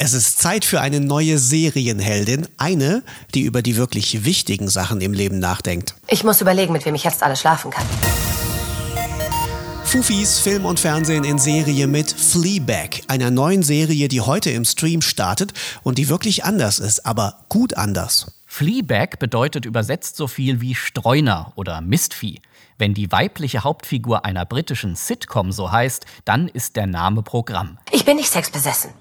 Es ist Zeit für eine neue Serienheldin, eine, die über die wirklich wichtigen Sachen im Leben nachdenkt. Ich muss überlegen, mit wem ich jetzt alles schlafen kann. Fufis Film und Fernsehen in Serie mit Fleabag, einer neuen Serie, die heute im Stream startet und die wirklich anders ist, aber gut anders. Fleabag bedeutet übersetzt so viel wie Streuner oder Mistvieh. Wenn die weibliche Hauptfigur einer britischen Sitcom so heißt, dann ist der Name Programm. Ich bin nicht sexbesessen.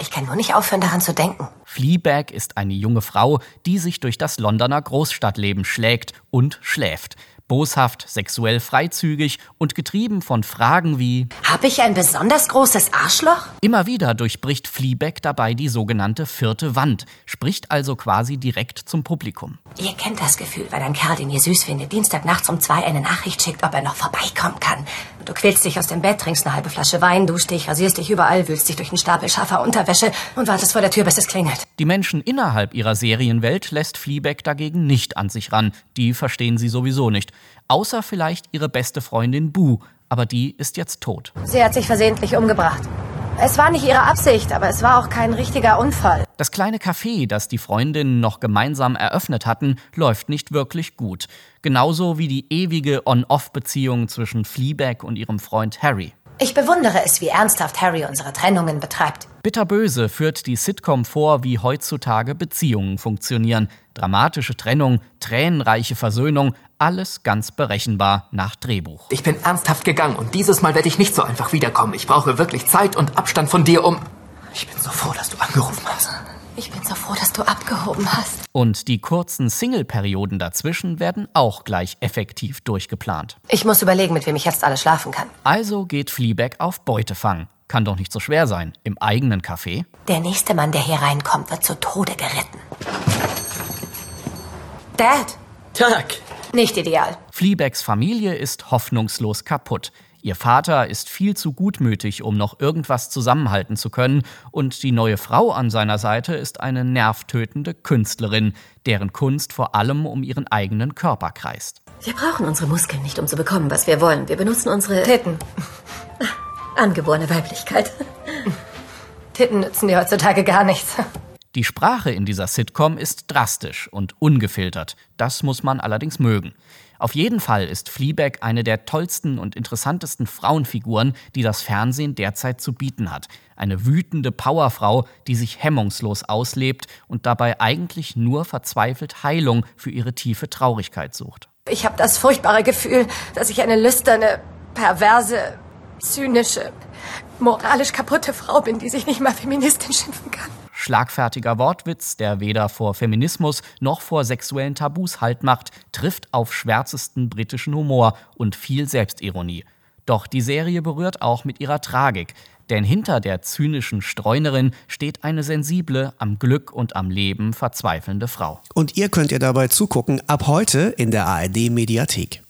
Ich kann nur nicht aufhören, daran zu denken. Fleabag ist eine junge Frau, die sich durch das Londoner Großstadtleben schlägt und schläft. Boshaft, sexuell freizügig und getrieben von Fragen wie Habe ich ein besonders großes Arschloch? Immer wieder durchbricht Fleabag dabei die sogenannte vierte Wand, spricht also quasi direkt zum Publikum. Ihr kennt das Gefühl, weil ein Kerl, den ihr süß findet, Dienstagnachts um zwei eine Nachricht schickt, ob er noch vorbeikommen kann. Du quälst dich aus dem Bett, trinkst eine halbe Flasche Wein, duschst dich, rasierst dich überall, wühlst dich durch einen Stapel scharfer Unterwäsche und wartest vor der Tür, bis es klingelt. Die Menschen innerhalb ihrer Serienwelt lässt Fleabag dagegen nicht an sich ran. Die verstehen sie sowieso nicht. Außer vielleicht ihre beste Freundin Boo, aber die ist jetzt tot. Sie hat sich versehentlich umgebracht. Es war nicht ihre Absicht, aber es war auch kein richtiger Unfall. Das kleine Café, das die Freundinnen noch gemeinsam eröffnet hatten, läuft nicht wirklich gut. Genauso wie die ewige On-Off-Beziehung zwischen Fleabag und ihrem Freund Harry. Ich bewundere es, wie ernsthaft Harry unsere Trennungen betreibt. Bitterböse führt die Sitcom vor, wie heutzutage Beziehungen funktionieren. Dramatische Trennung, tränenreiche Versöhnung, alles ganz berechenbar nach Drehbuch. Ich bin ernsthaft gegangen und dieses Mal werde ich nicht so einfach wiederkommen. Ich brauche wirklich Zeit und Abstand von dir, um. Ich bin so froh, dass du angerufen hast. Ich bin so froh, dass du abgehoben hast. Und die kurzen Single-Perioden dazwischen werden auch gleich effektiv durchgeplant. Ich muss überlegen, mit wem ich jetzt alles schlafen kann. Also geht Fleabag auf Beutefang. Kann doch nicht so schwer sein. Im eigenen Café. Der nächste Mann, der hier reinkommt, wird zu Tode geritten. Dad, Tag. nicht ideal. Fleabags Familie ist hoffnungslos kaputt. Ihr Vater ist viel zu gutmütig, um noch irgendwas zusammenhalten zu können, und die neue Frau an seiner Seite ist eine nervtötende Künstlerin, deren Kunst vor allem um ihren eigenen Körper kreist. Wir brauchen unsere Muskeln nicht, um zu bekommen, was wir wollen. Wir benutzen unsere Titten. angeborene Weiblichkeit. Titten nützen dir heutzutage gar nichts. Die Sprache in dieser Sitcom ist drastisch und ungefiltert. Das muss man allerdings mögen. Auf jeden Fall ist Fleabag eine der tollsten und interessantesten Frauenfiguren, die das Fernsehen derzeit zu bieten hat. Eine wütende Powerfrau, die sich hemmungslos auslebt und dabei eigentlich nur verzweifelt Heilung für ihre tiefe Traurigkeit sucht. Ich habe das furchtbare Gefühl, dass ich eine lüsterne, perverse, zynische, moralisch kaputte Frau bin, die sich nicht mal Feministin schimpfen kann. Schlagfertiger Wortwitz, der weder vor Feminismus noch vor sexuellen Tabus Halt macht, trifft auf schwärzesten britischen Humor und viel Selbstironie. Doch die Serie berührt auch mit ihrer Tragik, denn hinter der zynischen Streunerin steht eine sensible, am Glück und am Leben verzweifelnde Frau. Und ihr könnt ihr dabei zugucken ab heute in der ARD Mediathek.